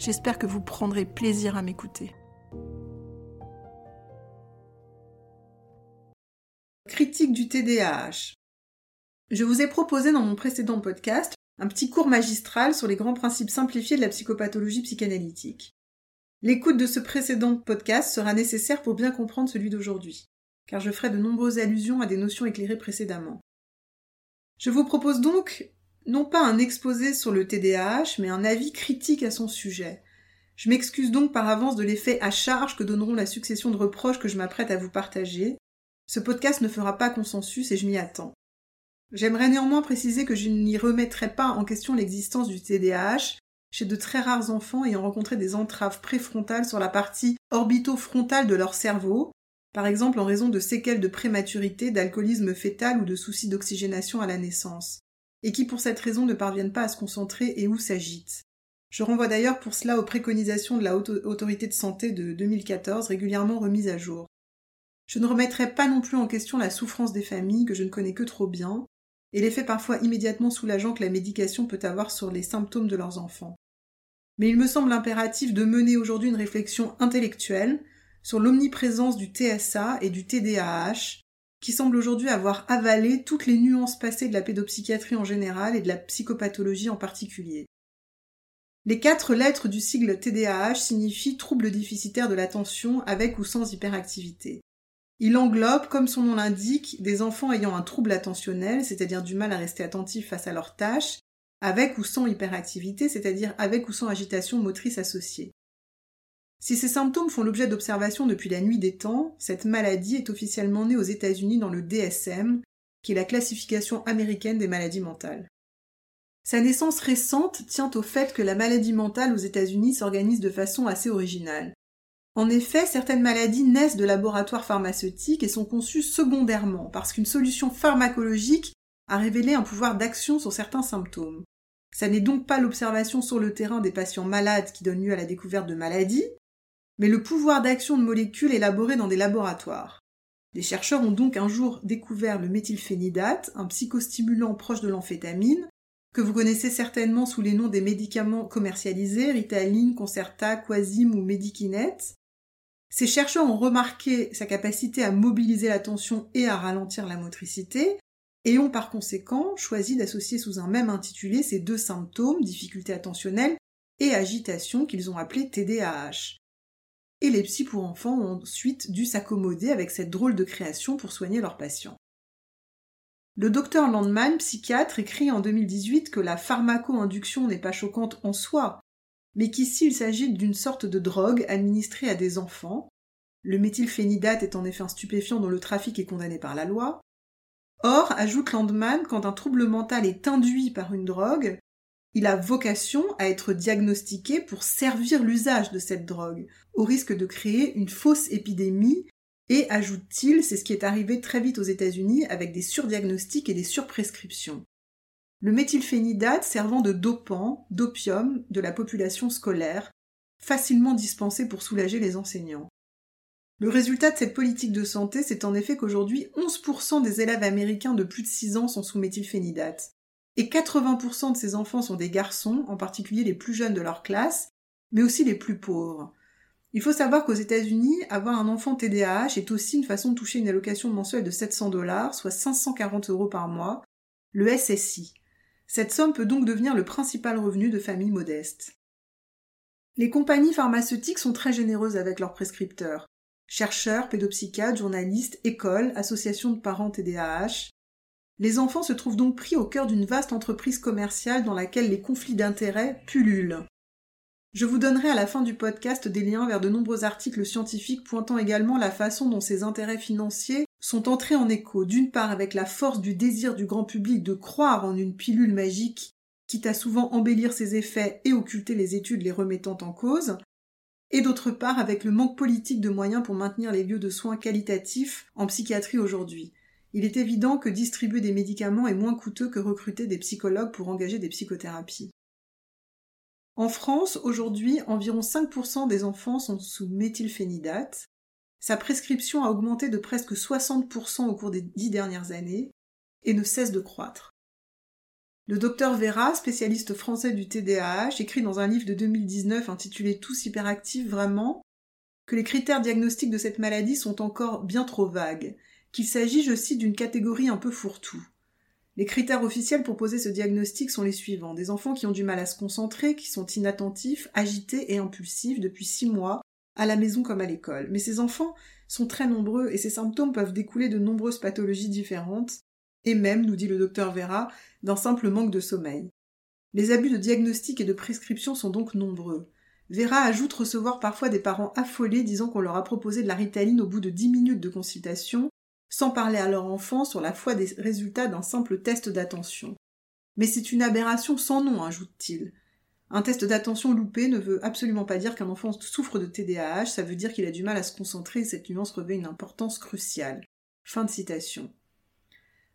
J'espère que vous prendrez plaisir à m'écouter. Critique du TDAH. Je vous ai proposé dans mon précédent podcast un petit cours magistral sur les grands principes simplifiés de la psychopathologie psychanalytique. L'écoute de ce précédent podcast sera nécessaire pour bien comprendre celui d'aujourd'hui, car je ferai de nombreuses allusions à des notions éclairées précédemment. Je vous propose donc non pas un exposé sur le TDAH, mais un avis critique à son sujet. Je m'excuse donc par avance de l'effet à charge que donneront la succession de reproches que je m'apprête à vous partager. Ce podcast ne fera pas consensus et je m'y attends. J'aimerais néanmoins préciser que je n'y remettrai pas en question l'existence du TDAH chez de très rares enfants ayant rencontré des entraves préfrontales sur la partie orbitofrontale de leur cerveau, par exemple en raison de séquelles de prématurité, d'alcoolisme fœtal ou de soucis d'oxygénation à la naissance, et qui pour cette raison ne parviennent pas à se concentrer et ou s'agitent. Je renvoie d'ailleurs pour cela aux préconisations de la Haute Autorité de Santé de 2014 régulièrement remises à jour. Je ne remettrai pas non plus en question la souffrance des familles que je ne connais que trop bien, et l'effet parfois immédiatement soulageant que la médication peut avoir sur les symptômes de leurs enfants. Mais il me semble impératif de mener aujourd'hui une réflexion intellectuelle sur l'omniprésence du TSA et du TDAH, qui semble aujourd'hui avoir avalé toutes les nuances passées de la pédopsychiatrie en général et de la psychopathologie en particulier. Les quatre lettres du sigle TDAH signifient trouble déficitaire de l'attention avec ou sans hyperactivité. Il englobe, comme son nom l'indique, des enfants ayant un trouble attentionnel, c'est-à-dire du mal à rester attentifs face à leurs tâches, avec ou sans hyperactivité, c'est-à-dire avec ou sans agitation motrice associée. Si ces symptômes font l'objet d'observations depuis la nuit des temps, cette maladie est officiellement née aux États-Unis dans le DSM, qui est la classification américaine des maladies mentales. Sa naissance récente tient au fait que la maladie mentale aux États-Unis s'organise de façon assez originale. En effet, certaines maladies naissent de laboratoires pharmaceutiques et sont conçues secondairement parce qu'une solution pharmacologique a révélé un pouvoir d'action sur certains symptômes. Ça n'est donc pas l'observation sur le terrain des patients malades qui donne lieu à la découverte de maladies, mais le pouvoir d'action de molécules élaborées dans des laboratoires. Des chercheurs ont donc un jour découvert le méthylphénidate, un psychostimulant proche de l'amphétamine, que vous connaissez certainement sous les noms des médicaments commercialisés, Ritaline, Concerta, Quasim ou Medikinet, ces chercheurs ont remarqué sa capacité à mobiliser l'attention et à ralentir la motricité, et ont par conséquent choisi d'associer sous un même intitulé ces deux symptômes, difficulté attentionnelle et agitation, qu'ils ont appelés TDAH. Et les psy pour enfants ont ensuite dû s'accommoder avec cette drôle de création pour soigner leurs patients. Le docteur Landman, psychiatre, écrit en 2018 que la pharmaco-induction n'est pas choquante en soi, mais qu'ici il s'agit d'une sorte de drogue administrée à des enfants. Le méthylphénidate est en effet un stupéfiant dont le trafic est condamné par la loi. Or, ajoute Landman, quand un trouble mental est induit par une drogue, il a vocation à être diagnostiqué pour servir l'usage de cette drogue, au risque de créer une fausse épidémie, et ajoute-t-il, c'est ce qui est arrivé très vite aux États-Unis avec des surdiagnostics et des surprescriptions le méthylphénidate servant de dopant, d'opium de la population scolaire, facilement dispensés pour soulager les enseignants. Le résultat de cette politique de santé, c'est en effet qu'aujourd'hui 11% des élèves américains de plus de 6 ans sont sous méthylphénidate. Et 80% de ces enfants sont des garçons, en particulier les plus jeunes de leur classe, mais aussi les plus pauvres. Il faut savoir qu'aux États-Unis, avoir un enfant TDAH est aussi une façon de toucher une allocation mensuelle de 700 dollars, soit 540 euros par mois, le SSI. Cette somme peut donc devenir le principal revenu de familles modestes. Les compagnies pharmaceutiques sont très généreuses avec leurs prescripteurs chercheurs, pédopsychiatres, journalistes, écoles, associations de parents TDAH. Les enfants se trouvent donc pris au cœur d'une vaste entreprise commerciale dans laquelle les conflits d'intérêts pullulent. Je vous donnerai à la fin du podcast des liens vers de nombreux articles scientifiques pointant également la façon dont ces intérêts financiers sont entrés en écho, d'une part avec la force du désir du grand public de croire en une pilule magique, quitte à souvent embellir ses effets et occulter les études les remettant en cause, et d'autre part avec le manque politique de moyens pour maintenir les lieux de soins qualitatifs en psychiatrie aujourd'hui. Il est évident que distribuer des médicaments est moins coûteux que recruter des psychologues pour engager des psychothérapies. En France, aujourd'hui, environ 5% des enfants sont sous méthylphénidate. Sa prescription a augmenté de presque 60% au cours des dix dernières années et ne cesse de croître. Le docteur Vera, spécialiste français du TDAH, écrit dans un livre de 2019 intitulé Tous hyperactifs vraiment que les critères diagnostiques de cette maladie sont encore bien trop vagues, qu'il s'agit, je cite, d'une catégorie un peu fourre-tout. Les critères officiels pour poser ce diagnostic sont les suivants. Des enfants qui ont du mal à se concentrer, qui sont inattentifs, agités et impulsifs depuis six mois, à la maison comme à l'école. Mais ces enfants sont très nombreux et ces symptômes peuvent découler de nombreuses pathologies différentes, et même, nous dit le docteur Vera, d'un simple manque de sommeil. Les abus de diagnostic et de prescription sont donc nombreux. Vera ajoute recevoir parfois des parents affolés disant qu'on leur a proposé de la ritaline au bout de dix minutes de consultation, sans parler à leur enfant sur la foi des résultats d'un simple test d'attention. Mais c'est une aberration sans nom, ajoute-t-il. Un test d'attention loupé ne veut absolument pas dire qu'un enfant souffre de TDAH, ça veut dire qu'il a du mal à se concentrer et cette nuance revêt une importance cruciale. Fin de citation.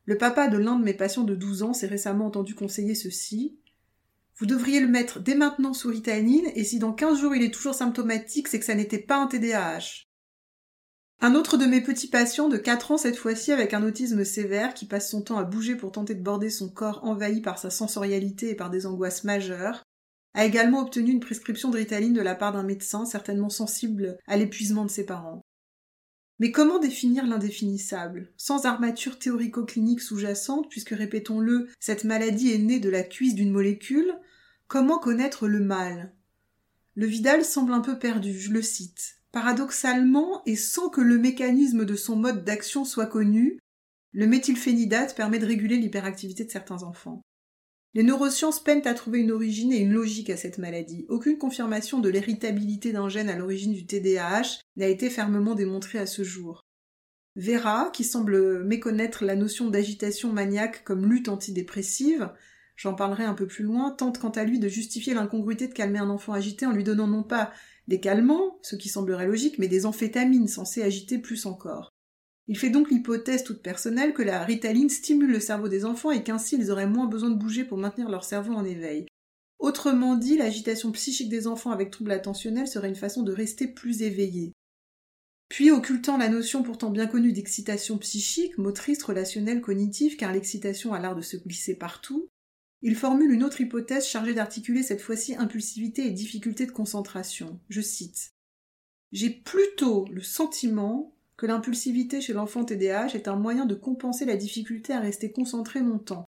Le papa de l'un de mes patients de 12 ans s'est récemment entendu conseiller ceci. Vous devriez le mettre dès maintenant sous ritaline, et si dans 15 jours il est toujours symptomatique, c'est que ça n'était pas un TDAH. Un autre de mes petits patients de 4 ans cette fois-ci avec un autisme sévère qui passe son temps à bouger pour tenter de border son corps envahi par sa sensorialité et par des angoisses majeures, a également obtenu une prescription de ritaline de la part d'un médecin certainement sensible à l'épuisement de ses parents. Mais comment définir l'indéfinissable? Sans armature théorico-clinique sous-jacente, puisque répétons-le, cette maladie est née de la cuisse d'une molécule, comment connaître le mal? Le Vidal semble un peu perdu, je le cite. Paradoxalement, et sans que le mécanisme de son mode d'action soit connu, le méthylphénidate permet de réguler l'hyperactivité de certains enfants. Les neurosciences peinent à trouver une origine et une logique à cette maladie. Aucune confirmation de l'héritabilité d'un gène à l'origine du TDAH n'a été fermement démontrée à ce jour. Vera, qui semble méconnaître la notion d'agitation maniaque comme lutte antidépressive, j'en parlerai un peu plus loin, tente quant à lui de justifier l'incongruité de calmer un enfant agité en lui donnant non pas des calmants, ce qui semblerait logique, mais des amphétamines censées agiter plus encore. Il fait donc l'hypothèse toute personnelle que la ritaline stimule le cerveau des enfants et qu'ainsi ils auraient moins besoin de bouger pour maintenir leur cerveau en éveil. Autrement dit, l'agitation psychique des enfants avec troubles attentionnels serait une façon de rester plus éveillés. Puis, occultant la notion pourtant bien connue d'excitation psychique, motrice, relationnelle, cognitive, car l'excitation a l'art de se glisser partout, il formule une autre hypothèse chargée d'articuler cette fois-ci impulsivité et difficulté de concentration. Je cite. J'ai plutôt le sentiment que l'impulsivité chez l'enfant TDAH est un moyen de compenser la difficulté à rester concentré longtemps.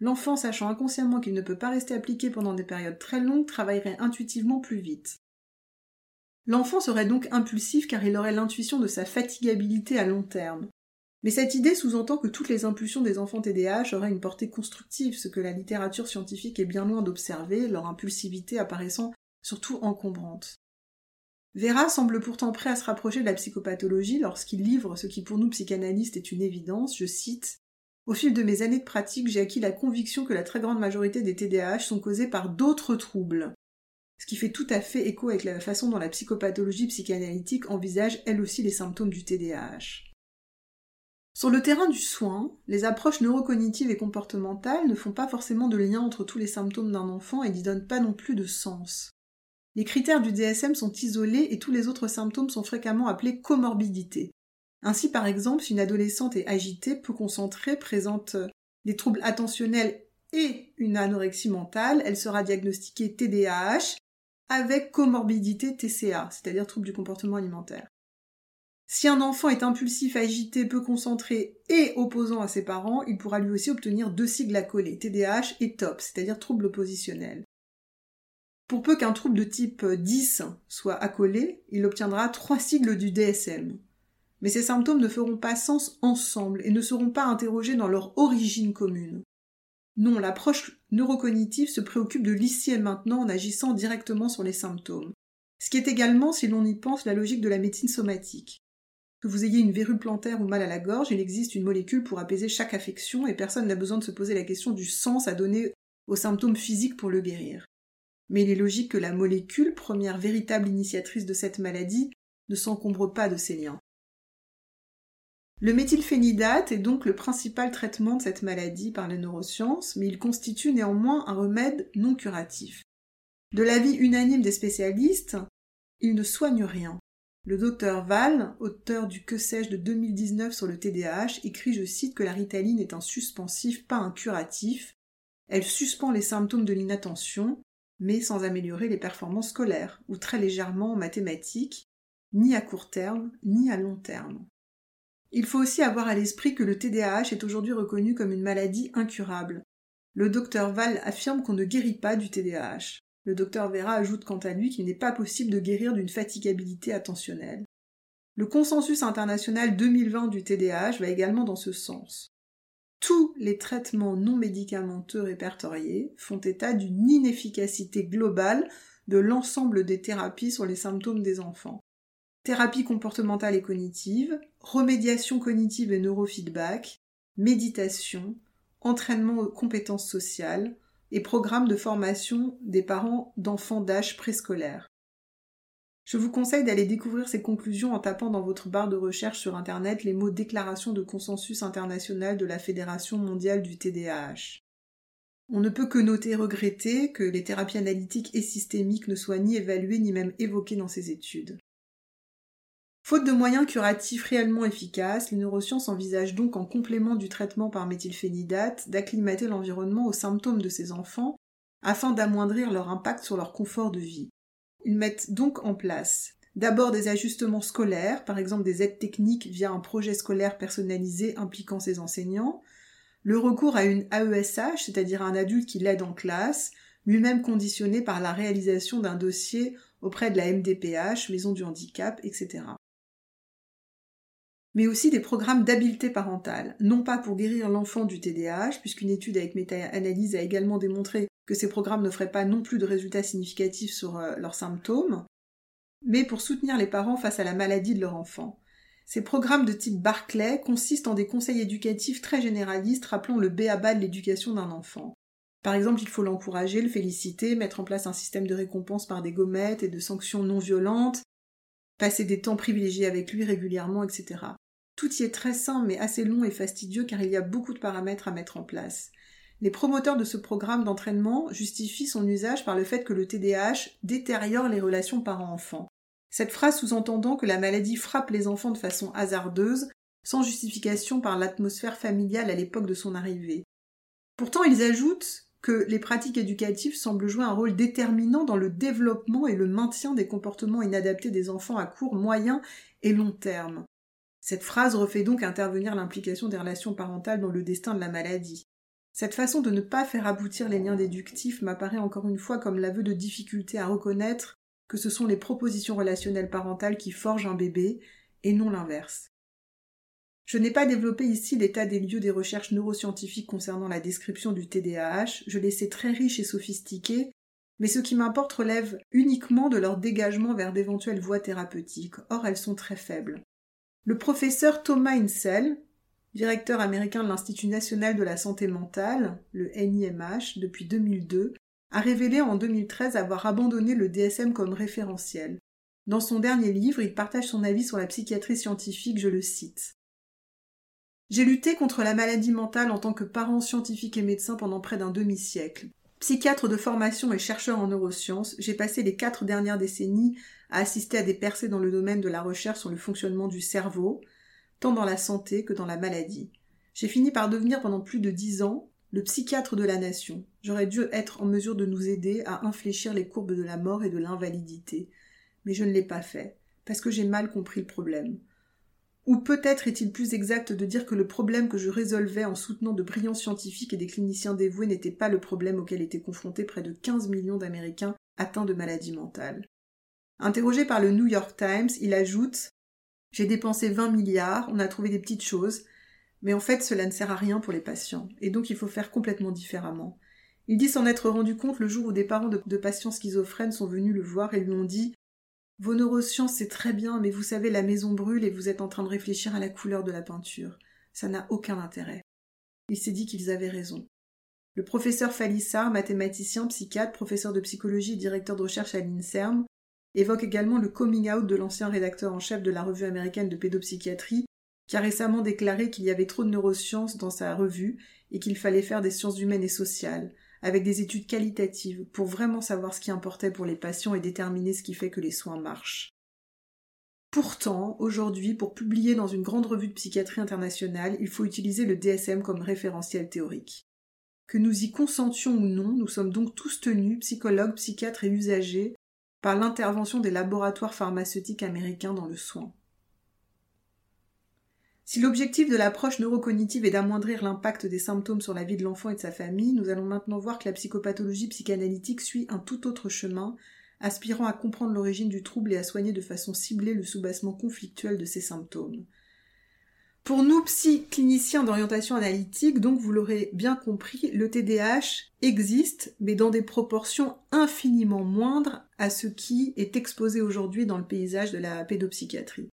L'enfant, sachant inconsciemment qu'il ne peut pas rester appliqué pendant des périodes très longues, travaillerait intuitivement plus vite. L'enfant serait donc impulsif car il aurait l'intuition de sa fatigabilité à long terme. Mais cette idée sous-entend que toutes les impulsions des enfants TDAH auraient une portée constructive, ce que la littérature scientifique est bien loin d'observer, leur impulsivité apparaissant surtout encombrante. Vera semble pourtant prêt à se rapprocher de la psychopathologie lorsqu'il livre ce qui pour nous psychanalystes est une évidence, je cite Au fil de mes années de pratique, j'ai acquis la conviction que la très grande majorité des TDAH sont causés par d'autres troubles. Ce qui fait tout à fait écho avec la façon dont la psychopathologie psychanalytique envisage elle aussi les symptômes du TDAH. Sur le terrain du soin, les approches neurocognitives et comportementales ne font pas forcément de lien entre tous les symptômes d'un enfant et n'y donnent pas non plus de sens. Les critères du DSM sont isolés et tous les autres symptômes sont fréquemment appelés comorbidités. Ainsi, par exemple, si une adolescente est agitée, peu concentrée, présente des troubles attentionnels et une anorexie mentale, elle sera diagnostiquée TDAH avec comorbidité TCA, c'est-à-dire trouble du comportement alimentaire. Si un enfant est impulsif, agité, peu concentré et opposant à ses parents, il pourra lui aussi obtenir deux sigles accolés, TDAH et TOP, c'est-à-dire trouble oppositionnel. Pour peu qu'un trouble de type 10 soit accolé, il obtiendra trois sigles du DSM. Mais ces symptômes ne feront pas sens ensemble et ne seront pas interrogés dans leur origine commune. Non, l'approche neurocognitive se préoccupe de l'ici et maintenant en agissant directement sur les symptômes. Ce qui est également, si l'on y pense, la logique de la médecine somatique. Que vous ayez une verrue plantaire ou mal à la gorge, il existe une molécule pour apaiser chaque affection et personne n'a besoin de se poser la question du sens à donner aux symptômes physiques pour le guérir. Mais il est logique que la molécule, première véritable initiatrice de cette maladie, ne s'encombre pas de ces liens. Le méthylphénidate est donc le principal traitement de cette maladie par les neurosciences, mais il constitue néanmoins un remède non curatif. De l'avis unanime des spécialistes, il ne soigne rien. Le docteur Val, auteur du Que sais-je de 2019 sur le TDAH, écrit, je cite, que la ritaline est un suspensif, pas un curatif. Elle suspend les symptômes de l'inattention, mais sans améliorer les performances scolaires, ou très légèrement en mathématiques, ni à court terme, ni à long terme. Il faut aussi avoir à l'esprit que le TDAH est aujourd'hui reconnu comme une maladie incurable. Le docteur Val affirme qu'on ne guérit pas du TDAH. Le docteur Vera ajoute quant à lui qu'il n'est pas possible de guérir d'une fatigabilité attentionnelle. Le consensus international 2020 du TDAH va également dans ce sens. Tous les traitements non médicamenteux répertoriés font état d'une inefficacité globale de l'ensemble des thérapies sur les symptômes des enfants thérapie comportementale et cognitive, remédiation cognitive et neurofeedback, méditation, entraînement aux compétences sociales et programme de formation des parents d'enfants d'âge préscolaire. Je vous conseille d'aller découvrir ces conclusions en tapant dans votre barre de recherche sur Internet les mots Déclaration de consensus international de la Fédération mondiale du TDAH. On ne peut que noter et regretter que les thérapies analytiques et systémiques ne soient ni évaluées ni même évoquées dans ces études. Faute de moyens curatifs réellement efficaces, les neurosciences envisagent donc en complément du traitement par méthylphénidate d'acclimater l'environnement aux symptômes de ces enfants afin d'amoindrir leur impact sur leur confort de vie. Ils mettent donc en place d'abord des ajustements scolaires, par exemple des aides techniques via un projet scolaire personnalisé impliquant ses enseignants, le recours à une AESH, c'est-à-dire un adulte qui l'aide en classe, lui-même conditionné par la réalisation d'un dossier auprès de la MDPH, Maison du Handicap, etc mais aussi des programmes d'habileté parentale, non pas pour guérir l'enfant du TDAH, puisqu'une étude avec méta-analyse a également démontré que ces programmes ne feraient pas non plus de résultats significatifs sur euh, leurs symptômes, mais pour soutenir les parents face à la maladie de leur enfant. Ces programmes de type Barclay consistent en des conseils éducatifs très généralistes rappelant le B à bas de l'éducation d'un enfant. Par exemple, il faut l'encourager, le féliciter, mettre en place un système de récompense par des gommettes et de sanctions non violentes, passer des temps privilégiés avec lui régulièrement, etc. Tout y est très simple mais assez long et fastidieux car il y a beaucoup de paramètres à mettre en place. Les promoteurs de ce programme d'entraînement justifient son usage par le fait que le TDAH détériore les relations parents-enfants. Cette phrase sous-entendant que la maladie frappe les enfants de façon hasardeuse, sans justification par l'atmosphère familiale à l'époque de son arrivée. Pourtant, ils ajoutent les pratiques éducatives semblent jouer un rôle déterminant dans le développement et le maintien des comportements inadaptés des enfants à court, moyen et long terme. Cette phrase refait donc intervenir l'implication des relations parentales dans le destin de la maladie. Cette façon de ne pas faire aboutir les liens déductifs m'apparaît encore une fois comme l'aveu de difficulté à reconnaître que ce sont les propositions relationnelles parentales qui forgent un bébé, et non l'inverse. Je n'ai pas développé ici l'état des lieux des recherches neuroscientifiques concernant la description du TDAH, je les sais très riches et sophistiquées, mais ce qui m'importe relève uniquement de leur dégagement vers d'éventuelles voies thérapeutiques, or elles sont très faibles. Le professeur Thomas Insel, directeur américain de l'Institut national de la santé mentale, le NIMH, depuis 2002, a révélé en 2013 avoir abandonné le DSM comme référentiel. Dans son dernier livre, il partage son avis sur la psychiatrie scientifique, je le cite. J'ai lutté contre la maladie mentale en tant que parent scientifique et médecin pendant près d'un demi-siècle. Psychiatre de formation et chercheur en neurosciences, j'ai passé les quatre dernières décennies à assister à des percées dans le domaine de la recherche sur le fonctionnement du cerveau, tant dans la santé que dans la maladie. J'ai fini par devenir pendant plus de dix ans le psychiatre de la nation. J'aurais dû être en mesure de nous aider à infléchir les courbes de la mort et de l'invalidité, mais je ne l'ai pas fait, parce que j'ai mal compris le problème. Ou peut-être est-il plus exact de dire que le problème que je résolvais en soutenant de brillants scientifiques et des cliniciens dévoués n'était pas le problème auquel étaient confrontés près de 15 millions d'Américains atteints de maladies mentales. Interrogé par le New York Times, il ajoute J'ai dépensé 20 milliards, on a trouvé des petites choses, mais en fait cela ne sert à rien pour les patients, et donc il faut faire complètement différemment. Il dit s'en être rendu compte le jour où des parents de, de patients schizophrènes sont venus le voir et lui ont dit vos neurosciences, c'est très bien, mais vous savez, la maison brûle et vous êtes en train de réfléchir à la couleur de la peinture. Ça n'a aucun intérêt. Il s'est dit qu'ils avaient raison. Le professeur Falissard, mathématicien, psychiatre, professeur de psychologie et directeur de recherche à l'INSERM, évoque également le coming out de l'ancien rédacteur en chef de la revue américaine de pédopsychiatrie, qui a récemment déclaré qu'il y avait trop de neurosciences dans sa revue et qu'il fallait faire des sciences humaines et sociales, avec des études qualitatives pour vraiment savoir ce qui importait pour les patients et déterminer ce qui fait que les soins marchent. Pourtant, aujourd'hui, pour publier dans une grande revue de psychiatrie internationale, il faut utiliser le DSM comme référentiel théorique. Que nous y consentions ou non, nous sommes donc tous tenus, psychologues, psychiatres et usagers, par l'intervention des laboratoires pharmaceutiques américains dans le soin. Si l'objectif de l'approche neurocognitive est d'amoindrir l'impact des symptômes sur la vie de l'enfant et de sa famille, nous allons maintenant voir que la psychopathologie psychanalytique suit un tout autre chemin, aspirant à comprendre l'origine du trouble et à soigner de façon ciblée le soubassement conflictuel de ces symptômes. Pour nous, psy-cliniciens d'orientation analytique, donc vous l'aurez bien compris, le TDAH existe, mais dans des proportions infiniment moindres à ce qui est exposé aujourd'hui dans le paysage de la pédopsychiatrie.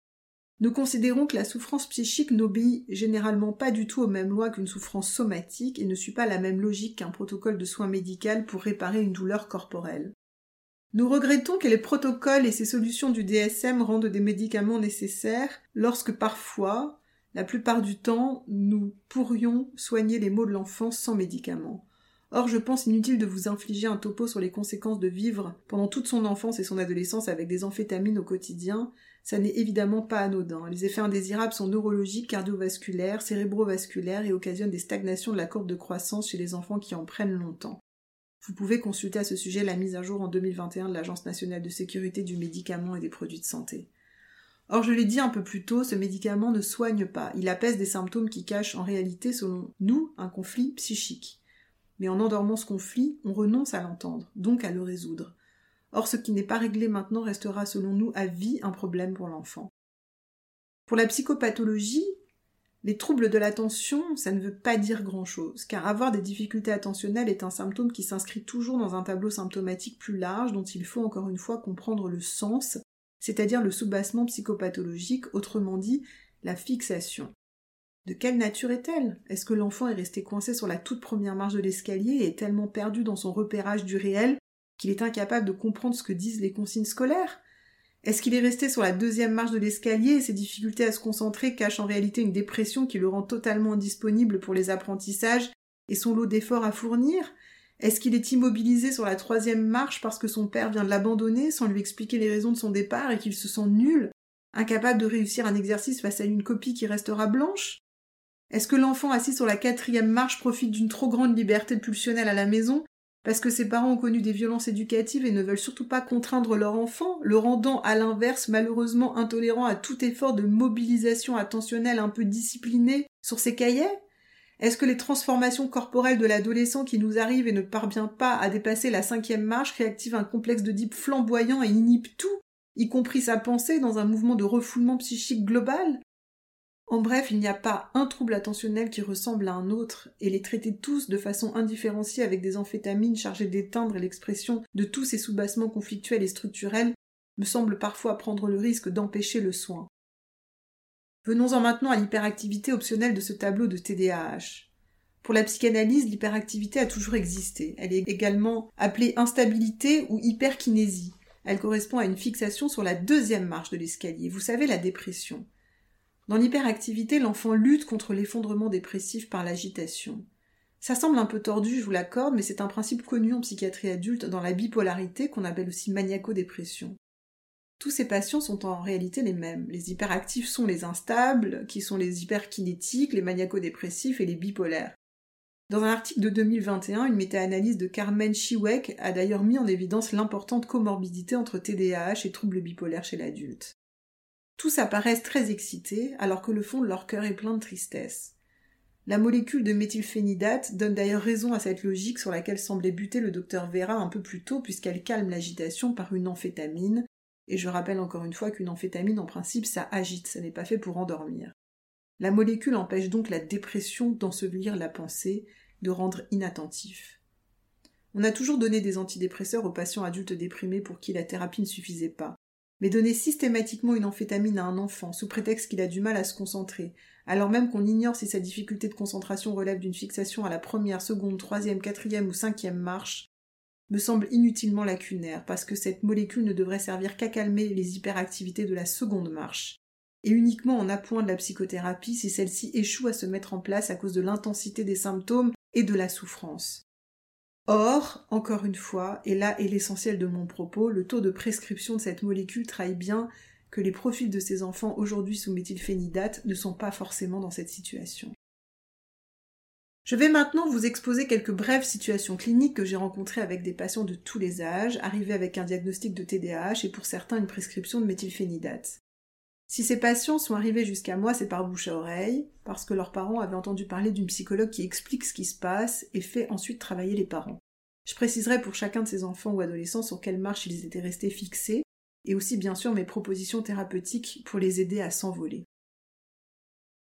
Nous considérons que la souffrance psychique n'obéit généralement pas du tout aux mêmes lois qu'une souffrance somatique et ne suit pas la même logique qu'un protocole de soins médical pour réparer une douleur corporelle. Nous regrettons que les protocoles et ces solutions du DSM rendent des médicaments nécessaires lorsque parfois, la plupart du temps, nous pourrions soigner les maux de l'enfance sans médicaments. Or, je pense inutile de vous infliger un topo sur les conséquences de vivre pendant toute son enfance et son adolescence avec des amphétamines au quotidien, ça n'est évidemment pas anodin. Les effets indésirables sont neurologiques, cardiovasculaires, cérébrovasculaires et occasionnent des stagnations de la courbe de croissance chez les enfants qui en prennent longtemps. Vous pouvez consulter à ce sujet la mise à jour en 2021 de l'Agence nationale de sécurité du médicament et des produits de santé. Or, je l'ai dit un peu plus tôt, ce médicament ne soigne pas, il apaise des symptômes qui cachent en réalité, selon nous, un conflit psychique. Mais en endormant ce conflit, on renonce à l'entendre, donc à le résoudre. Or, ce qui n'est pas réglé maintenant restera, selon nous, à vie un problème pour l'enfant. Pour la psychopathologie, les troubles de l'attention, ça ne veut pas dire grand-chose, car avoir des difficultés attentionnelles est un symptôme qui s'inscrit toujours dans un tableau symptomatique plus large dont il faut encore une fois comprendre le sens, c'est-à-dire le soubassement psychopathologique, autrement dit, la fixation. De quelle nature est-elle? Est-ce que l'enfant est resté coincé sur la toute première marche de l'escalier et est tellement perdu dans son repérage du réel qu'il est incapable de comprendre ce que disent les consignes scolaires? Est-ce qu'il est resté sur la deuxième marche de l'escalier et ses difficultés à se concentrer cachent en réalité une dépression qui le rend totalement indisponible pour les apprentissages et son lot d'efforts à fournir? Est-ce qu'il est immobilisé sur la troisième marche parce que son père vient de l'abandonner sans lui expliquer les raisons de son départ et qu'il se sent nul, incapable de réussir un exercice face à une copie qui restera blanche? Est-ce que l'enfant assis sur la quatrième marche profite d'une trop grande liberté pulsionnelle à la maison parce que ses parents ont connu des violences éducatives et ne veulent surtout pas contraindre leur enfant, le rendant à l'inverse malheureusement intolérant à tout effort de mobilisation attentionnelle un peu discipliné sur ses cahiers? Est-ce que les transformations corporelles de l'adolescent qui nous arrivent et ne parvient pas à dépasser la cinquième marche réactivent un complexe de deep flamboyant et inhibe tout, y compris sa pensée dans un mouvement de refoulement psychique global? En bref, il n'y a pas un trouble attentionnel qui ressemble à un autre, et les traiter tous de façon indifférenciée avec des amphétamines chargées d'éteindre l'expression de tous ces soubassements conflictuels et structurels me semble parfois prendre le risque d'empêcher le soin. Venons-en maintenant à l'hyperactivité optionnelle de ce tableau de TDAH. Pour la psychanalyse, l'hyperactivité a toujours existé. Elle est également appelée instabilité ou hyperkinésie. Elle correspond à une fixation sur la deuxième marche de l'escalier. Vous savez, la dépression. Dans l'hyperactivité, l'enfant lutte contre l'effondrement dépressif par l'agitation. Ça semble un peu tordu, je vous l'accorde, mais c'est un principe connu en psychiatrie adulte dans la bipolarité qu'on appelle aussi maniaco-dépression. Tous ces patients sont en réalité les mêmes. Les hyperactifs sont les instables, qui sont les hyperkinétiques, les maniaco-dépressifs et les bipolaires. Dans un article de 2021, une méta-analyse de Carmen Chiwek a d'ailleurs mis en évidence l'importante comorbidité entre TDAH et troubles bipolaires chez l'adulte. Tous apparaissent très excités, alors que le fond de leur cœur est plein de tristesse. La molécule de méthylphénidate donne d'ailleurs raison à cette logique sur laquelle semblait buter le docteur Vera un peu plus tôt, puisqu'elle calme l'agitation par une amphétamine, et je rappelle encore une fois qu'une amphétamine, en principe, ça agite, ça n'est pas fait pour endormir. La molécule empêche donc la dépression d'ensevelir la pensée, de rendre inattentif. On a toujours donné des antidépresseurs aux patients adultes déprimés pour qui la thérapie ne suffisait pas. Mais donner systématiquement une amphétamine à un enfant sous prétexte qu'il a du mal à se concentrer, alors même qu'on ignore si sa difficulté de concentration relève d'une fixation à la première, seconde, troisième, quatrième ou cinquième marche, me semble inutilement lacunaire, parce que cette molécule ne devrait servir qu'à calmer les hyperactivités de la seconde marche, et uniquement en appoint de la psychothérapie si celle-ci échoue à se mettre en place à cause de l'intensité des symptômes et de la souffrance. Or, encore une fois, et là est l'essentiel de mon propos, le taux de prescription de cette molécule trahit bien que les profils de ces enfants aujourd'hui sous méthylphénidate ne sont pas forcément dans cette situation. Je vais maintenant vous exposer quelques brèves situations cliniques que j'ai rencontrées avec des patients de tous les âges, arrivés avec un diagnostic de TDAH et pour certains une prescription de méthylphénidate. Si ces patients sont arrivés jusqu'à moi, c'est par bouche à oreille, parce que leurs parents avaient entendu parler d'une psychologue qui explique ce qui se passe et fait ensuite travailler les parents. Je préciserai pour chacun de ces enfants ou adolescents sur quelle marche ils étaient restés fixés, et aussi bien sûr mes propositions thérapeutiques pour les aider à s'envoler.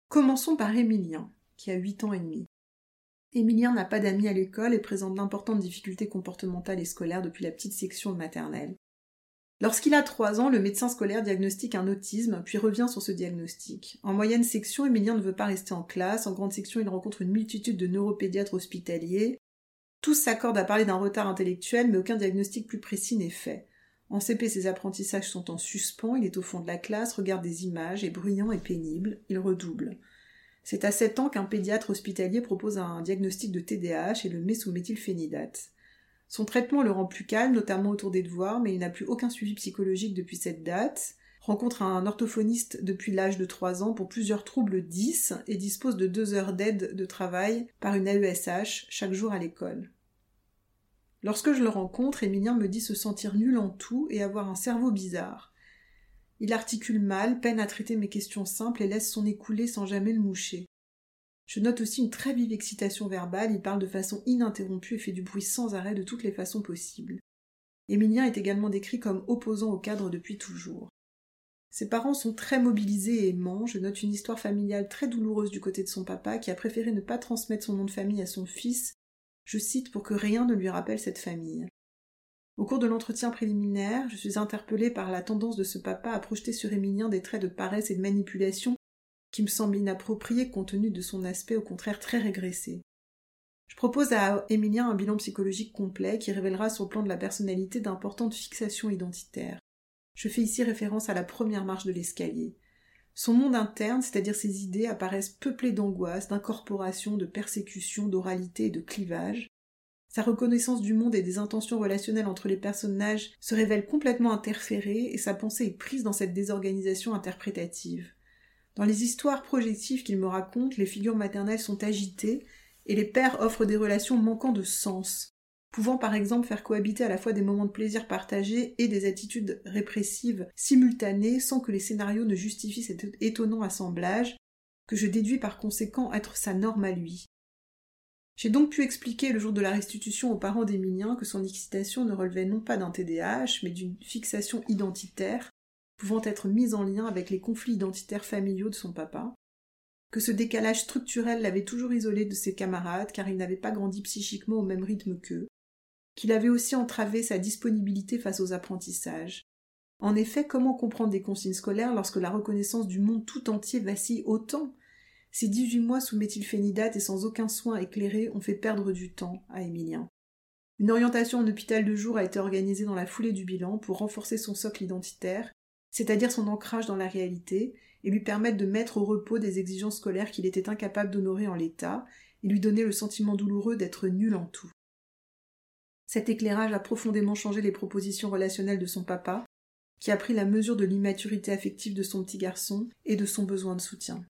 Commençons par Émilien, qui a 8 ans et demi. Émilien n'a pas d'amis à l'école et présente d'importantes difficultés comportementales et scolaires depuis la petite section maternelle. Lorsqu'il a trois ans, le médecin scolaire diagnostique un autisme, puis revient sur ce diagnostic. En moyenne section, Emilien ne veut pas rester en classe. En grande section, il rencontre une multitude de neuropédiatres hospitaliers. Tous s'accordent à parler d'un retard intellectuel, mais aucun diagnostic plus précis n'est fait. En CP, ses apprentissages sont en suspens, il est au fond de la classe, regarde des images, est bruyant et pénible, il redouble. C'est à sept ans qu'un pédiatre hospitalier propose un diagnostic de TDAH et le met sous méthylphénidate. Son traitement le rend plus calme, notamment autour des devoirs, mais il n'a plus aucun suivi psychologique depuis cette date. Rencontre un orthophoniste depuis l'âge de 3 ans pour plusieurs troubles 10 et dispose de deux heures d'aide de travail par une AESH chaque jour à l'école. Lorsque je le rencontre, Emilien me dit se sentir nul en tout et avoir un cerveau bizarre. Il articule mal, peine à traiter mes questions simples et laisse son écouler sans jamais le moucher. Je note aussi une très vive excitation verbale, il parle de façon ininterrompue et fait du bruit sans arrêt de toutes les façons possibles. Émilien est également décrit comme opposant au cadre depuis toujours. Ses parents sont très mobilisés et aimants. Je note une histoire familiale très douloureuse du côté de son papa qui a préféré ne pas transmettre son nom de famille à son fils, je cite pour que rien ne lui rappelle cette famille. Au cours de l'entretien préliminaire, je suis interpellée par la tendance de ce papa à projeter sur Émilien des traits de paresse et de manipulation qui me semble inapproprié compte tenu de son aspect au contraire très régressé. Je propose à Émilien un bilan psychologique complet qui révélera sur le plan de la personnalité d'importantes fixations identitaires. Je fais ici référence à la première marche de l'escalier. Son monde interne, c'est-à-dire ses idées, apparaissent peuplées d'angoisse, d'incorporation, de persécution, d'oralité et de clivage. Sa reconnaissance du monde et des intentions relationnelles entre les personnages se révèle complètement interférée et sa pensée est prise dans cette désorganisation interprétative. Dans les histoires projectives qu'il me raconte, les figures maternelles sont agitées et les pères offrent des relations manquant de sens, pouvant par exemple faire cohabiter à la fois des moments de plaisir partagés et des attitudes répressives simultanées sans que les scénarios ne justifient cet étonnant assemblage, que je déduis par conséquent être sa norme à lui. J'ai donc pu expliquer le jour de la restitution aux parents d'Emilien que son excitation ne relevait non pas d'un TDAH, mais d'une fixation identitaire, pouvant être mise en lien avec les conflits identitaires familiaux de son papa, que ce décalage structurel l'avait toujours isolé de ses camarades car il n'avait pas grandi psychiquement au même rythme qu'eux, qu'il avait aussi entravé sa disponibilité face aux apprentissages. En effet, comment comprendre des consignes scolaires lorsque la reconnaissance du monde tout entier vacille autant? Ces dix-huit mois sous méthylphénidate et sans aucun soin éclairé ont fait perdre du temps à Émilien. Une orientation en hôpital de jour a été organisée dans la foulée du bilan pour renforcer son socle identitaire c'est-à-dire son ancrage dans la réalité, et lui permettre de mettre au repos des exigences scolaires qu'il était incapable d'honorer en l'état, et lui donnait le sentiment douloureux d'être nul en tout. Cet éclairage a profondément changé les propositions relationnelles de son papa, qui a pris la mesure de l'immaturité affective de son petit garçon et de son besoin de soutien.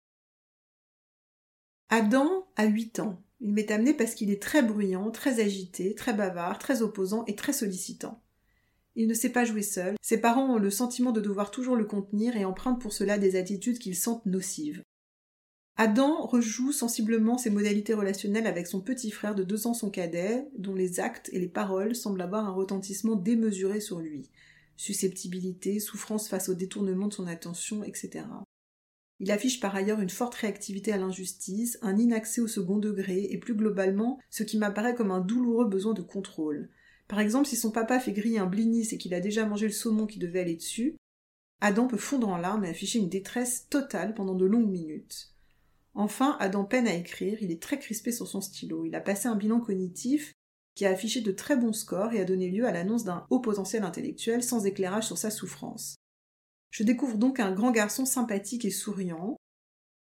Adam a huit ans. Il m'est amené parce qu'il est très bruyant, très agité, très bavard, très opposant et très sollicitant. Il ne sait pas jouer seul, ses parents ont le sentiment de devoir toujours le contenir et empruntent pour cela des attitudes qu'ils sentent nocives. Adam rejoue sensiblement ses modalités relationnelles avec son petit frère de deux ans son cadet, dont les actes et les paroles semblent avoir un retentissement démesuré sur lui. Susceptibilité, souffrance face au détournement de son attention, etc. Il affiche par ailleurs une forte réactivité à l'injustice, un inaccès au second degré et plus globalement ce qui m'apparaît comme un douloureux besoin de contrôle. Par exemple, si son papa fait griller un blinis et qu'il a déjà mangé le saumon qui devait aller dessus, Adam peut fondre en larmes et afficher une détresse totale pendant de longues minutes. Enfin, Adam peine à écrire, il est très crispé sur son stylo. Il a passé un bilan cognitif qui a affiché de très bons scores et a donné lieu à l'annonce d'un haut potentiel intellectuel sans éclairage sur sa souffrance. Je découvre donc un grand garçon sympathique et souriant,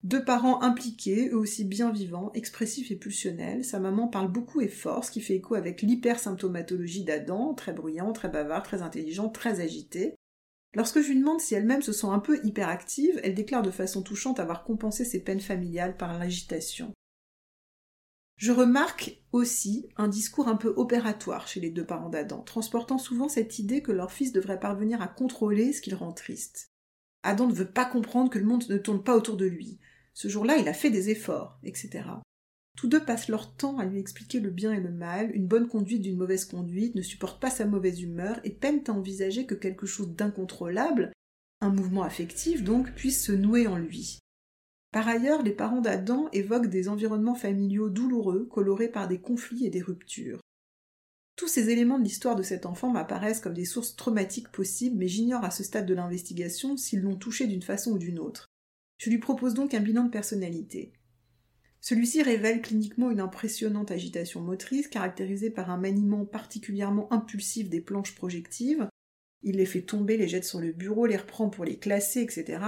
deux parents impliqués, eux aussi bien vivants, expressifs et pulsionnels. Sa maman parle beaucoup et fort, ce qui fait écho avec l'hypersymptomatologie d'Adam, très bruyant, très bavard, très intelligent, très agité. Lorsque je lui demande si elle-même se sent un peu hyperactive, elle déclare de façon touchante avoir compensé ses peines familiales par l'agitation. Je remarque aussi un discours un peu opératoire chez les deux parents d'Adam, transportant souvent cette idée que leur fils devrait parvenir à contrôler ce qui le rend triste. Adam ne veut pas comprendre que le monde ne tourne pas autour de lui. Ce jour-là, il a fait des efforts, etc. Tous deux passent leur temps à lui expliquer le bien et le mal, une bonne conduite d'une mauvaise conduite, ne supportent pas sa mauvaise humeur et peinent à envisager que quelque chose d'incontrôlable, un mouvement affectif donc, puisse se nouer en lui. Par ailleurs, les parents d'Adam évoquent des environnements familiaux douloureux, colorés par des conflits et des ruptures. Tous ces éléments de l'histoire de cet enfant m'apparaissent comme des sources traumatiques possibles, mais j'ignore à ce stade de l'investigation s'ils l'ont touché d'une façon ou d'une autre. Je lui propose donc un bilan de personnalité. Celui-ci révèle cliniquement une impressionnante agitation motrice caractérisée par un maniement particulièrement impulsif des planches projectives. Il les fait tomber, les jette sur le bureau, les reprend pour les classer, etc.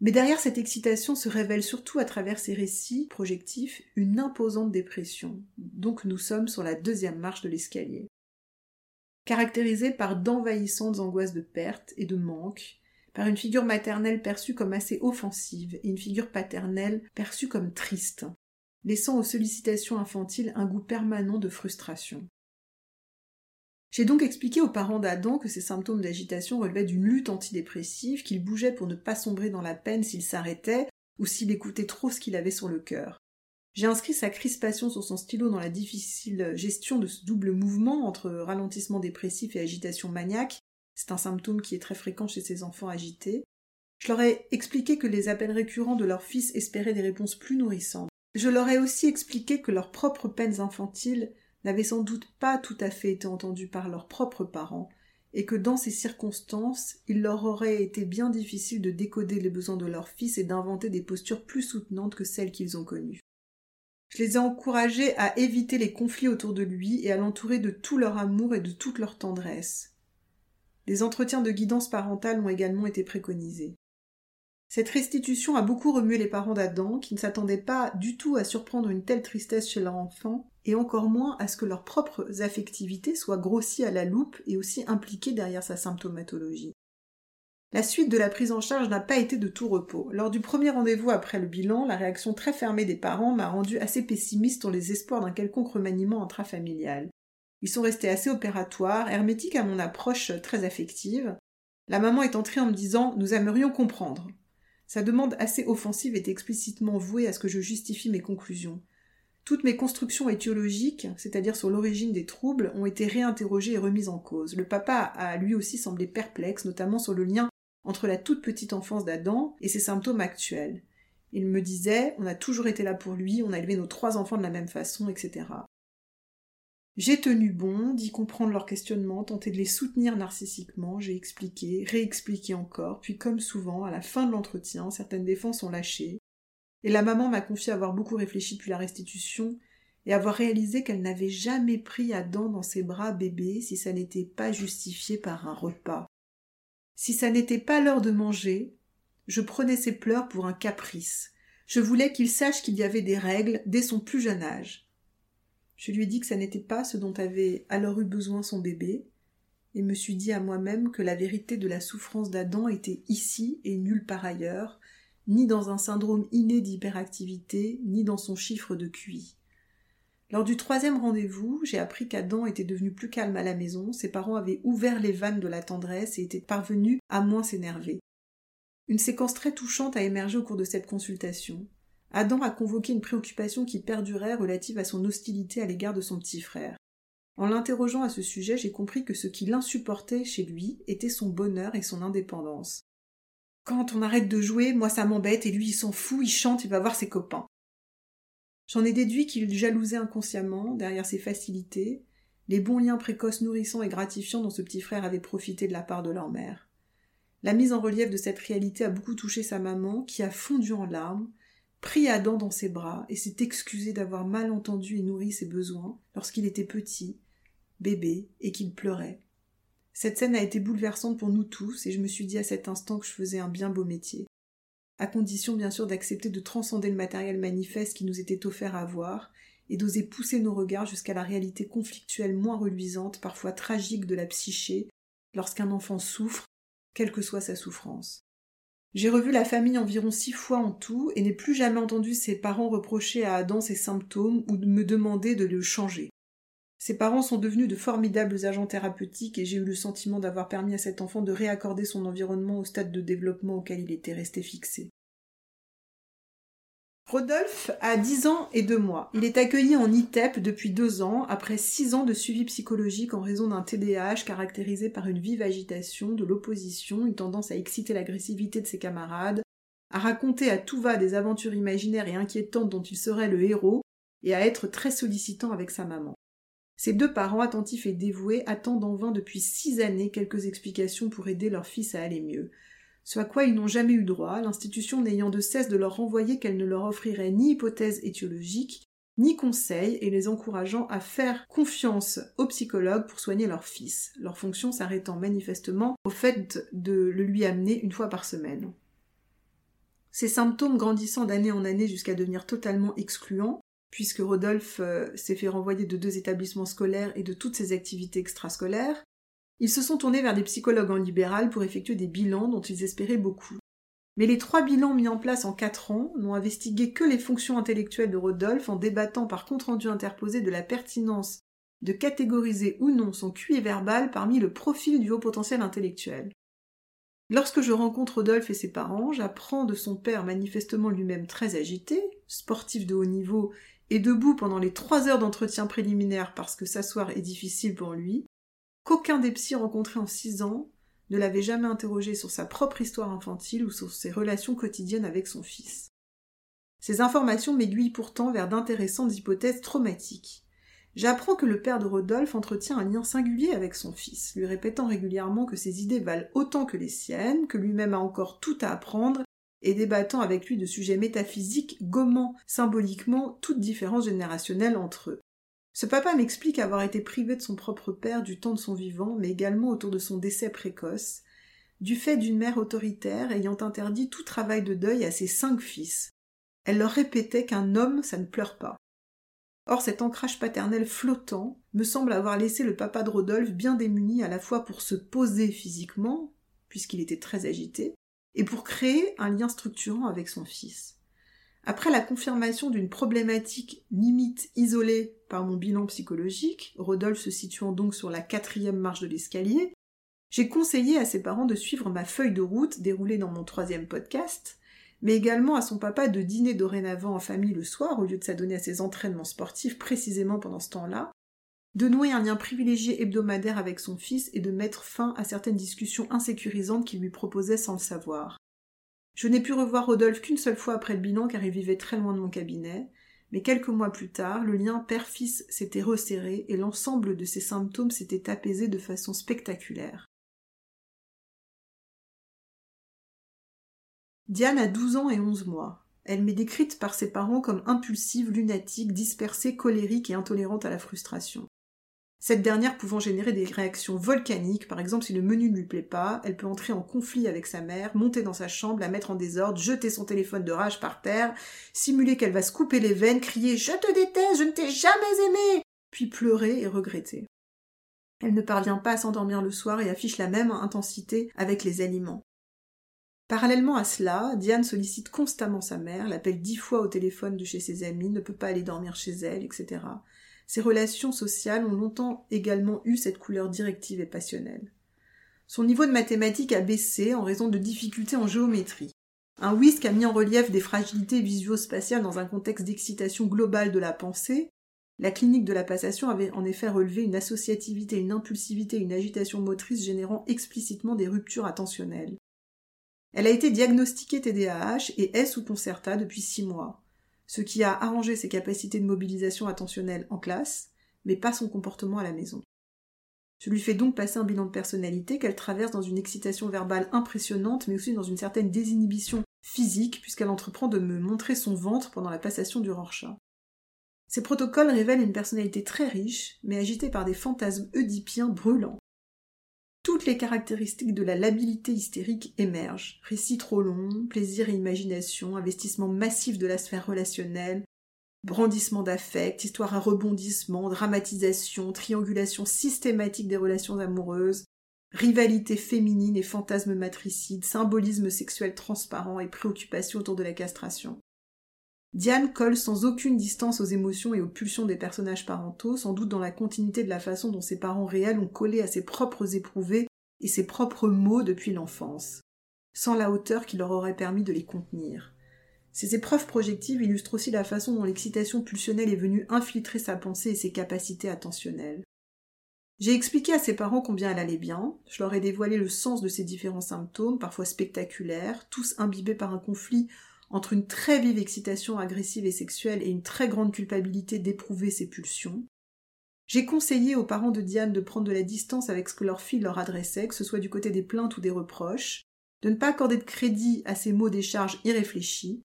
Mais derrière cette excitation se révèle surtout à travers ces récits projectifs une imposante dépression. Donc nous sommes sur la deuxième marche de l'escalier. Caractérisée par d'envahissantes angoisses de perte et de manque, par une figure maternelle perçue comme assez offensive et une figure paternelle perçue comme triste, laissant aux sollicitations infantiles un goût permanent de frustration. J'ai donc expliqué aux parents d'Adam que ces symptômes d'agitation relevaient d'une lutte antidépressive, qu'il bougeait pour ne pas sombrer dans la peine s'il s'arrêtait ou s'il écoutait trop ce qu'il avait sur le cœur. J'ai inscrit sa crispation sur son stylo dans la difficile gestion de ce double mouvement entre ralentissement dépressif et agitation maniaque, c'est un symptôme qui est très fréquent chez ces enfants agités. Je leur ai expliqué que les appels récurrents de leur fils espéraient des réponses plus nourrissantes. Je leur ai aussi expliqué que leurs propres peines infantiles n'avaient sans doute pas tout à fait été entendues par leurs propres parents, et que dans ces circonstances, il leur aurait été bien difficile de décoder les besoins de leur fils et d'inventer des postures plus soutenantes que celles qu'ils ont connues. Je les ai encouragés à éviter les conflits autour de lui et à l'entourer de tout leur amour et de toute leur tendresse. Des entretiens de guidance parentale ont également été préconisés. Cette restitution a beaucoup remué les parents d'Adam, qui ne s'attendaient pas du tout à surprendre une telle tristesse chez leur enfant, et encore moins à ce que leurs propres affectivités soient grossies à la loupe et aussi impliquées derrière sa symptomatologie. La suite de la prise en charge n'a pas été de tout repos. Lors du premier rendez-vous après le bilan, la réaction très fermée des parents m'a rendu assez pessimiste sur les espoirs d'un quelconque remaniement intrafamilial. Ils sont restés assez opératoires, hermétiques à mon approche très affective. La maman est entrée en me disant Nous aimerions comprendre. Sa demande assez offensive est explicitement vouée à ce que je justifie mes conclusions. Toutes mes constructions étiologiques, c'est-à-dire sur l'origine des troubles, ont été réinterrogées et remises en cause. Le papa a lui aussi semblé perplexe, notamment sur le lien entre la toute petite enfance d'Adam et ses symptômes actuels. Il me disait, on a toujours été là pour lui, on a élevé nos trois enfants de la même façon, etc. J'ai tenu bon, d'y comprendre leurs questionnements, tenté de les soutenir narcissiquement, j'ai expliqué, réexpliqué encore, puis comme souvent, à la fin de l'entretien, certaines défenses ont lâché, et la maman m'a confié avoir beaucoup réfléchi depuis la restitution, et avoir réalisé qu'elle n'avait jamais pris Adam dans ses bras bébé si ça n'était pas justifié par un repas. Si ça n'était pas l'heure de manger, je prenais ses pleurs pour un caprice. Je voulais qu'il sache qu'il y avait des règles dès son plus jeune âge. Je lui ai dit que ça n'était pas ce dont avait alors eu besoin son bébé, et me suis dit à moi-même que la vérité de la souffrance d'Adam était ici et nulle part ailleurs, ni dans un syndrome inné d'hyperactivité, ni dans son chiffre de QI. Lors du troisième rendez-vous, j'ai appris qu'Adam était devenu plus calme à la maison, ses parents avaient ouvert les vannes de la tendresse et étaient parvenus à moins s'énerver. Une séquence très touchante a émergé au cours de cette consultation. Adam a convoqué une préoccupation qui perdurait relative à son hostilité à l'égard de son petit frère. En l'interrogeant à ce sujet, j'ai compris que ce qui l'insupportait chez lui était son bonheur et son indépendance. Quand on arrête de jouer, moi ça m'embête et lui il s'en fout, il chante, il va voir ses copains. J'en ai déduit qu'il jalousait inconsciemment, derrière ses facilités, les bons liens précoces nourrissants et gratifiants dont ce petit frère avait profité de la part de leur mère. La mise en relief de cette réalité a beaucoup touché sa maman, qui a fondu en larmes, pris Adam dans ses bras et s'est excusée d'avoir mal entendu et nourri ses besoins lorsqu'il était petit, bébé, et qu'il pleurait. Cette scène a été bouleversante pour nous tous, et je me suis dit à cet instant que je faisais un bien beau métier. À condition bien sûr d'accepter de transcender le matériel manifeste qui nous était offert à voir, et d'oser pousser nos regards jusqu'à la réalité conflictuelle moins reluisante, parfois tragique de la psyché, lorsqu'un enfant souffre quelle que soit sa souffrance. J'ai revu la famille environ six fois en tout et n'ai plus jamais entendu ses parents reprocher à Adam ses symptômes ou me demander de le changer. Ses parents sont devenus de formidables agents thérapeutiques et j'ai eu le sentiment d'avoir permis à cet enfant de réaccorder son environnement au stade de développement auquel il était resté fixé. Rodolphe a 10 ans et 2 mois. Il est accueilli en ITEP depuis 2 ans, après 6 ans de suivi psychologique en raison d'un TDAH caractérisé par une vive agitation, de l'opposition, une tendance à exciter l'agressivité de ses camarades, à raconter à tout va des aventures imaginaires et inquiétantes dont il serait le héros, et à être très sollicitant avec sa maman. Ses deux parents, attentifs et dévoués, attendent en vain depuis six années quelques explications pour aider leur fils à aller mieux ce à quoi ils n'ont jamais eu droit, l'institution n'ayant de cesse de leur renvoyer qu'elle ne leur offrirait ni hypothèse étiologique, ni conseil, et les encourageant à faire confiance aux psychologues pour soigner leur fils, leur fonction s'arrêtant manifestement au fait de le lui amener une fois par semaine. Ces symptômes grandissant d'année en année jusqu'à devenir totalement excluants, puisque Rodolphe euh, s'est fait renvoyer de deux établissements scolaires et de toutes ses activités extrascolaires, ils se sont tournés vers des psychologues en libéral pour effectuer des bilans dont ils espéraient beaucoup. Mais les trois bilans mis en place en quatre ans n'ont investigué que les fonctions intellectuelles de Rodolphe en débattant par compte-rendu interposé de la pertinence de catégoriser ou non son QI verbal parmi le profil du haut potentiel intellectuel. Lorsque je rencontre Rodolphe et ses parents, j'apprends de son père manifestement lui-même très agité, sportif de haut niveau et debout pendant les trois heures d'entretien préliminaire parce que s'asseoir est difficile pour lui, qu'aucun des psys rencontrés en six ans ne l'avait jamais interrogé sur sa propre histoire infantile ou sur ses relations quotidiennes avec son fils. Ces informations m'aiguillent pourtant vers d'intéressantes hypothèses traumatiques. J'apprends que le père de Rodolphe entretient un lien singulier avec son fils, lui répétant régulièrement que ses idées valent autant que les siennes, que lui-même a encore tout à apprendre, et débattant avec lui de sujets métaphysiques, gommant symboliquement toute différence générationnelle entre eux. Ce papa m'explique avoir été privé de son propre père du temps de son vivant, mais également autour de son décès précoce, du fait d'une mère autoritaire ayant interdit tout travail de deuil à ses cinq fils. Elle leur répétait qu'un homme, ça ne pleure pas. Or cet ancrage paternel flottant me semble avoir laissé le papa de Rodolphe bien démuni à la fois pour se poser physiquement, puisqu'il était très agité, et pour créer un lien structurant avec son fils. Après la confirmation d'une problématique limite isolée par mon bilan psychologique, Rodolphe se situant donc sur la quatrième marche de l'escalier, j'ai conseillé à ses parents de suivre ma feuille de route déroulée dans mon troisième podcast, mais également à son papa de dîner dorénavant en famille le soir au lieu de s'adonner à ses entraînements sportifs précisément pendant ce temps-là, de nouer un lien privilégié hebdomadaire avec son fils et de mettre fin à certaines discussions insécurisantes qu'il lui proposait sans le savoir. Je n'ai pu revoir Rodolphe qu'une seule fois après le bilan car il vivait très loin de mon cabinet, mais quelques mois plus tard, le lien père-fils s'était resserré et l'ensemble de ses symptômes s'était apaisé de façon spectaculaire. Diane a 12 ans et 11 mois. Elle m'est décrite par ses parents comme impulsive, lunatique, dispersée, colérique et intolérante à la frustration. Cette dernière pouvant générer des réactions volcaniques, par exemple si le menu ne lui plaît pas, elle peut entrer en conflit avec sa mère, monter dans sa chambre, la mettre en désordre, jeter son téléphone de rage par terre, simuler qu'elle va se couper les veines, crier Je te déteste, je ne t'ai jamais aimé puis pleurer et regretter. Elle ne parvient pas à s'endormir le soir et affiche la même intensité avec les aliments. Parallèlement à cela, Diane sollicite constamment sa mère, l'appelle dix fois au téléphone de chez ses amis, ne peut pas aller dormir chez elle, etc. Ses relations sociales ont longtemps également eu cette couleur directive et passionnelle. Son niveau de mathématiques a baissé en raison de difficultés en géométrie. Un whisk a mis en relief des fragilités visuospatiales dans un contexte d'excitation globale de la pensée. La clinique de la passation avait en effet relevé une associativité, une impulsivité, une agitation motrice générant explicitement des ruptures attentionnelles. Elle a été diagnostiquée TDAH et est sous Concerta depuis six mois ce qui a arrangé ses capacités de mobilisation attentionnelle en classe, mais pas son comportement à la maison. Je lui fais donc passer un bilan de personnalité qu'elle traverse dans une excitation verbale impressionnante, mais aussi dans une certaine désinhibition physique, puisqu'elle entreprend de me montrer son ventre pendant la passation du Rorschach. Ces protocoles révèlent une personnalité très riche, mais agitée par des fantasmes oedipiens brûlants toutes les caractéristiques de la labilité hystérique émergent. Récit trop long, plaisir et imagination, investissement massif de la sphère relationnelle, brandissement d'affect, histoire à rebondissement, dramatisation, triangulation systématique des relations amoureuses, rivalité féminine et fantasmes matricides, symbolisme sexuel transparent et préoccupation autour de la castration. Diane colle sans aucune distance aux émotions et aux pulsions des personnages parentaux, sans doute dans la continuité de la façon dont ses parents réels ont collé à ses propres éprouvés et ses propres mots depuis l'enfance, sans la hauteur qui leur aurait permis de les contenir. Ces épreuves projectives illustrent aussi la façon dont l'excitation pulsionnelle est venue infiltrer sa pensée et ses capacités attentionnelles. J'ai expliqué à ses parents combien elle allait bien, je leur ai dévoilé le sens de ces différents symptômes, parfois spectaculaires, tous imbibés par un conflit entre une très vive excitation agressive et sexuelle et une très grande culpabilité d'éprouver ses pulsions. J'ai conseillé aux parents de Diane de prendre de la distance avec ce que leur fille leur adressait, que ce soit du côté des plaintes ou des reproches, de ne pas accorder de crédit à ses mots des charges irréfléchis,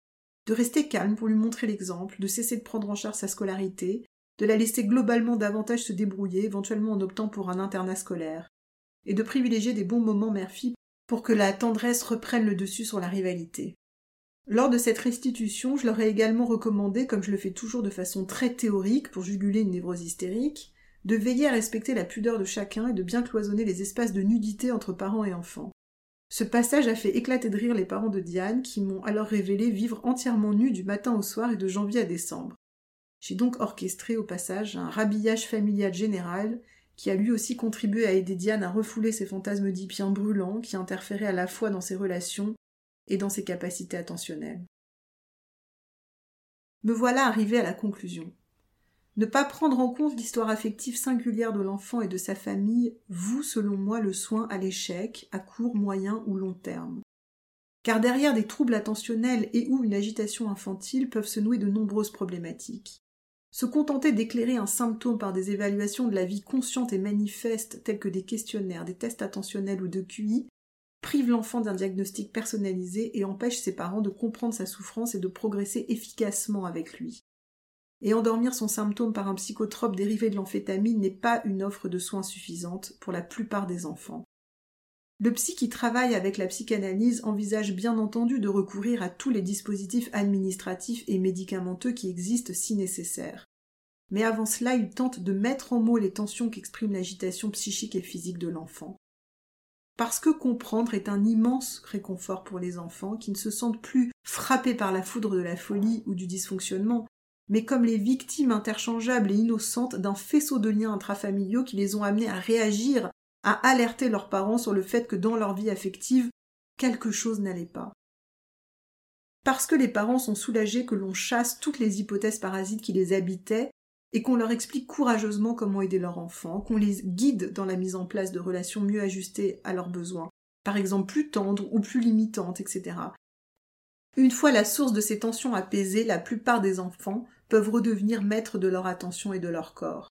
de rester calme pour lui montrer l'exemple, de cesser de prendre en charge sa scolarité, de la laisser globalement davantage se débrouiller, éventuellement en optant pour un internat scolaire, et de privilégier des bons moments mère-fille pour que la tendresse reprenne le dessus sur la rivalité. Lors de cette restitution, je leur ai également recommandé, comme je le fais toujours de façon très théorique pour juguler une névrose hystérique, de veiller à respecter la pudeur de chacun et de bien cloisonner les espaces de nudité entre parents et enfants. Ce passage a fait éclater de rire les parents de Diane qui m'ont alors révélé vivre entièrement nus du matin au soir et de janvier à décembre. J'ai donc orchestré au passage un rhabillage familial général qui a lui aussi contribué à aider Diane à refouler ses fantasmes d'Ipiens brûlants qui interféraient à la fois dans ses relations et dans ses capacités attentionnelles. Me voilà arrivé à la conclusion. Ne pas prendre en compte l'histoire affective singulière de l'enfant et de sa famille vous, selon moi, le soin à l'échec, à court, moyen ou long terme. Car derrière des troubles attentionnels et ou une agitation infantile peuvent se nouer de nombreuses problématiques. Se contenter d'éclairer un symptôme par des évaluations de la vie consciente et manifeste telles que des questionnaires, des tests attentionnels ou de QI prive l'enfant d'un diagnostic personnalisé et empêche ses parents de comprendre sa souffrance et de progresser efficacement avec lui. Et endormir son symptôme par un psychotrope dérivé de l'amphétamine n'est pas une offre de soins suffisante pour la plupart des enfants. Le psy qui travaille avec la psychanalyse envisage bien entendu de recourir à tous les dispositifs administratifs et médicamenteux qui existent si nécessaire. Mais avant cela, il tente de mettre en mots les tensions qu'exprime l'agitation psychique et physique de l'enfant parce que comprendre est un immense réconfort pour les enfants qui ne se sentent plus frappés par la foudre de la folie ou du dysfonctionnement, mais comme les victimes interchangeables et innocentes d'un faisceau de liens intrafamiliaux qui les ont amenés à réagir, à alerter leurs parents sur le fait que dans leur vie affective, quelque chose n'allait pas. Parce que les parents sont soulagés que l'on chasse toutes les hypothèses parasites qui les habitaient et qu'on leur explique courageusement comment aider leur enfant, qu'on les guide dans la mise en place de relations mieux ajustées à leurs besoins, par exemple plus tendres ou plus limitantes, etc. Une fois la source de ces tensions apaisée, la plupart des enfants peuvent redevenir maîtres de leur attention et de leur corps.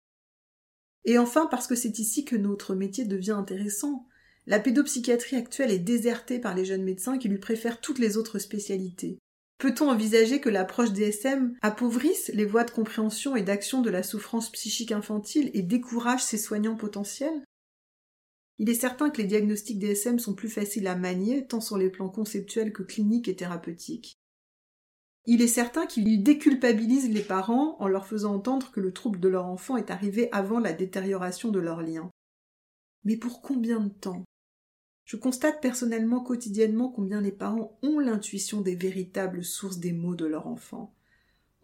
Et enfin, parce que c'est ici que notre métier devient intéressant, la pédopsychiatrie actuelle est désertée par les jeunes médecins qui lui préfèrent toutes les autres spécialités. Peut-on envisager que l'approche DSM appauvrisse les voies de compréhension et d'action de la souffrance psychique infantile et décourage ses soignants potentiels? Il est certain que les diagnostics DSM sont plus faciles à manier, tant sur les plans conceptuels que cliniques et thérapeutiques. Il est certain qu'ils déculpabilisent les parents en leur faisant entendre que le trouble de leur enfant est arrivé avant la détérioration de leur lien. Mais pour combien de temps? Je constate personnellement quotidiennement combien les parents ont l'intuition des véritables sources des maux de leur enfant.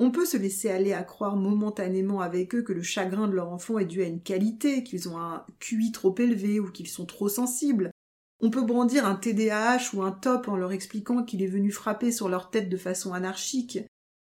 On peut se laisser aller à croire momentanément avec eux que le chagrin de leur enfant est dû à une qualité, qu'ils ont un QI trop élevé ou qu'ils sont trop sensibles. On peut brandir un TDAH ou un TOP en leur expliquant qu'il est venu frapper sur leur tête de façon anarchique.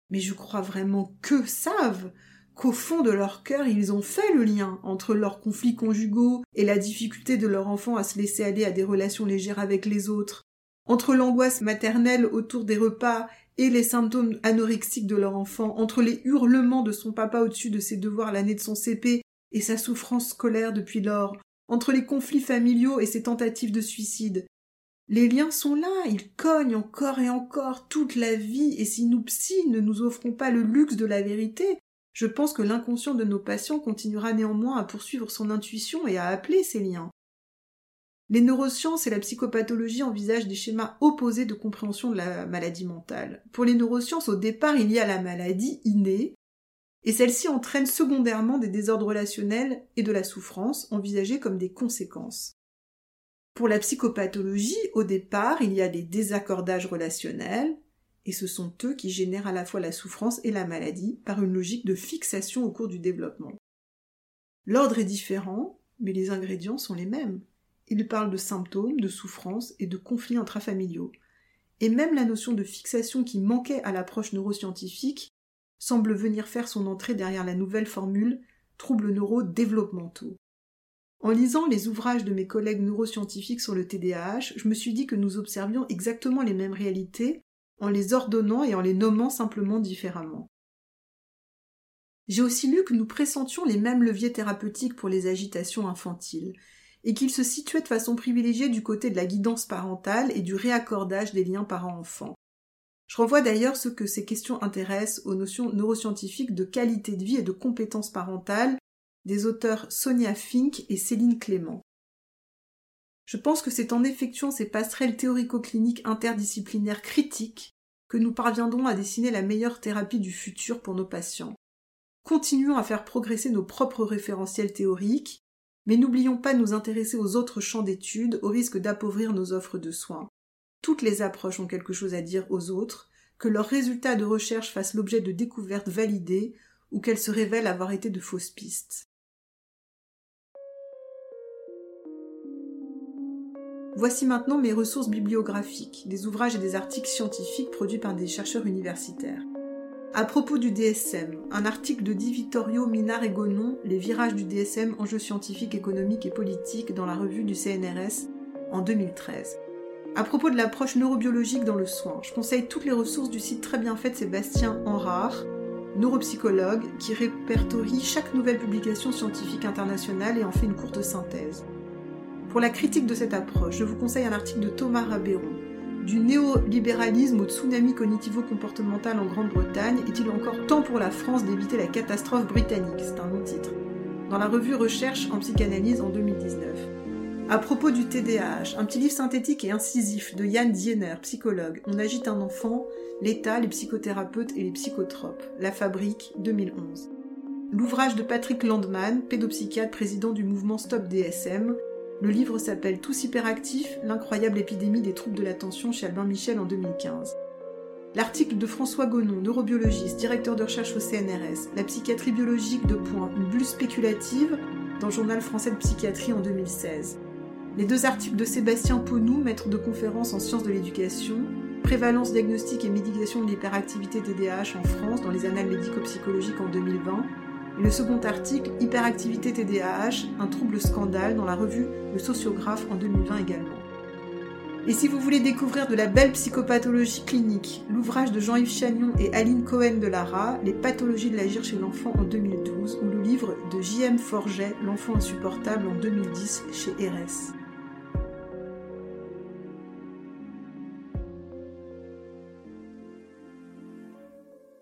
Mais je crois vraiment qu'eux savent qu'au fond de leur cœur, ils ont fait le lien entre leurs conflits conjugaux et la difficulté de leur enfant à se laisser aller à des relations légères avec les autres, entre l'angoisse maternelle autour des repas et les symptômes anorexiques de leur enfant, entre les hurlements de son papa au-dessus de ses devoirs l'année de son CP et sa souffrance scolaire depuis lors, entre les conflits familiaux et ses tentatives de suicide. Les liens sont là, ils cognent encore et encore toute la vie, et si nous psy ne nous offrons pas le luxe de la vérité, je pense que l'inconscient de nos patients continuera néanmoins à poursuivre son intuition et à appeler ces liens. Les neurosciences et la psychopathologie envisagent des schémas opposés de compréhension de la maladie mentale. Pour les neurosciences, au départ, il y a la maladie innée, et celle-ci entraîne secondairement des désordres relationnels et de la souffrance, envisagés comme des conséquences. Pour la psychopathologie, au départ, il y a des désaccordages relationnels, et ce sont eux qui génèrent à la fois la souffrance et la maladie par une logique de fixation au cours du développement. L'ordre est différent, mais les ingrédients sont les mêmes. Ils parlent de symptômes, de souffrance et de conflits intrafamiliaux. Et même la notion de fixation qui manquait à l'approche neuroscientifique semble venir faire son entrée derrière la nouvelle formule troubles neurodéveloppementaux. En lisant les ouvrages de mes collègues neuroscientifiques sur le TDAH, je me suis dit que nous observions exactement les mêmes réalités, en les ordonnant et en les nommant simplement différemment. J'ai aussi lu que nous pressentions les mêmes leviers thérapeutiques pour les agitations infantiles, et qu'ils se situaient de façon privilégiée du côté de la guidance parentale et du réaccordage des liens parents-enfants. Je renvoie d'ailleurs ce que ces questions intéressent aux notions neuroscientifiques de qualité de vie et de compétences parentales des auteurs Sonia Fink et Céline Clément. Je pense que c'est en effectuant ces passerelles théorico-cliniques interdisciplinaires critiques que nous parviendrons à dessiner la meilleure thérapie du futur pour nos patients. Continuons à faire progresser nos propres référentiels théoriques, mais n'oublions pas de nous intéresser aux autres champs d'études au risque d'appauvrir nos offres de soins. Toutes les approches ont quelque chose à dire aux autres, que leurs résultats de recherche fassent l'objet de découvertes validées ou qu'elles se révèlent avoir été de fausses pistes. Voici maintenant mes ressources bibliographiques, des ouvrages et des articles scientifiques produits par des chercheurs universitaires. À propos du DSM, un article de Di Vittorio Minar et Gonon, Les virages du DSM, enjeux scientifiques, économiques et politiques dans la revue du CNRS en 2013. À propos de l'approche neurobiologique dans le soin, je conseille toutes les ressources du site très bien fait de Sébastien Enrard, neuropsychologue, qui répertorie chaque nouvelle publication scientifique internationale et en fait une courte synthèse. Pour la critique de cette approche, je vous conseille un article de Thomas Rabéron. Du néolibéralisme au tsunami cognitivo-comportemental en Grande-Bretagne, est-il encore temps pour la France d'éviter la catastrophe britannique? C'est un long titre. Dans la revue Recherche en psychanalyse en 2019. À propos du TDAH, un petit livre synthétique et incisif de Yann Diener, psychologue. On agite un enfant, l'État, les psychothérapeutes et les psychotropes. La Fabrique, 2011. L'ouvrage de Patrick Landman, pédopsychiatre, président du mouvement Stop DSM, le livre s'appelle Tous hyperactifs, l'incroyable épidémie des troubles de l'attention chez Albin Michel en 2015. L'article de François Gonon, neurobiologiste, directeur de recherche au CNRS, La psychiatrie biologique de point, une bulle spéculative, dans le journal français de psychiatrie en 2016. Les deux articles de Sébastien Ponou, maître de conférence en sciences de l'éducation, Prévalence diagnostique et médication de l'hyperactivité TDAH en France dans les annales médico-psychologiques en 2020, et le second article, Hyperactivité TDAH, un trouble scandale, dans la revue Le Sociographe en 2020 également. Et si vous voulez découvrir de la belle psychopathologie clinique, l'ouvrage de Jean-Yves Chagnon et Aline Cohen de Lara, Les pathologies de l'agir chez l'enfant en 2012, ou le livre de J.M. Forget, L'enfant insupportable en 2010 chez RS.